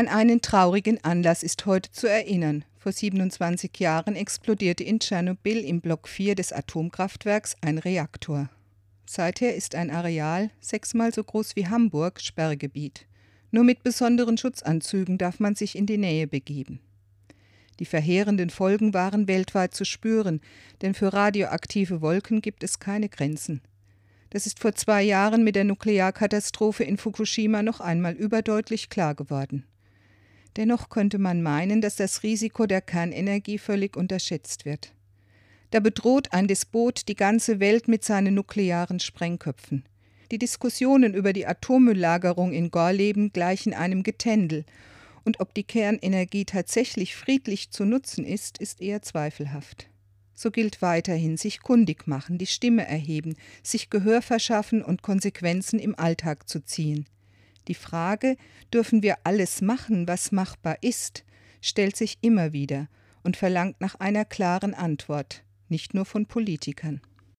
An einen traurigen Anlass ist heute zu erinnern. Vor 27 Jahren explodierte in Tschernobyl im Block 4 des Atomkraftwerks ein Reaktor. Seither ist ein Areal, sechsmal so groß wie Hamburg, Sperrgebiet. Nur mit besonderen Schutzanzügen darf man sich in die Nähe begeben. Die verheerenden Folgen waren weltweit zu spüren, denn für radioaktive Wolken gibt es keine Grenzen. Das ist vor zwei Jahren mit der Nuklearkatastrophe in Fukushima noch einmal überdeutlich klar geworden. Dennoch könnte man meinen, dass das Risiko der Kernenergie völlig unterschätzt wird. Da bedroht ein Despot die ganze Welt mit seinen nuklearen Sprengköpfen. Die Diskussionen über die Atommülllagerung in Gorleben gleichen einem Getändel, und ob die Kernenergie tatsächlich friedlich zu nutzen ist, ist eher zweifelhaft. So gilt weiterhin sich kundig machen, die Stimme erheben, sich Gehör verschaffen und Konsequenzen im Alltag zu ziehen. Die Frage, dürfen wir alles machen, was machbar ist, stellt sich immer wieder und verlangt nach einer klaren Antwort, nicht nur von Politikern.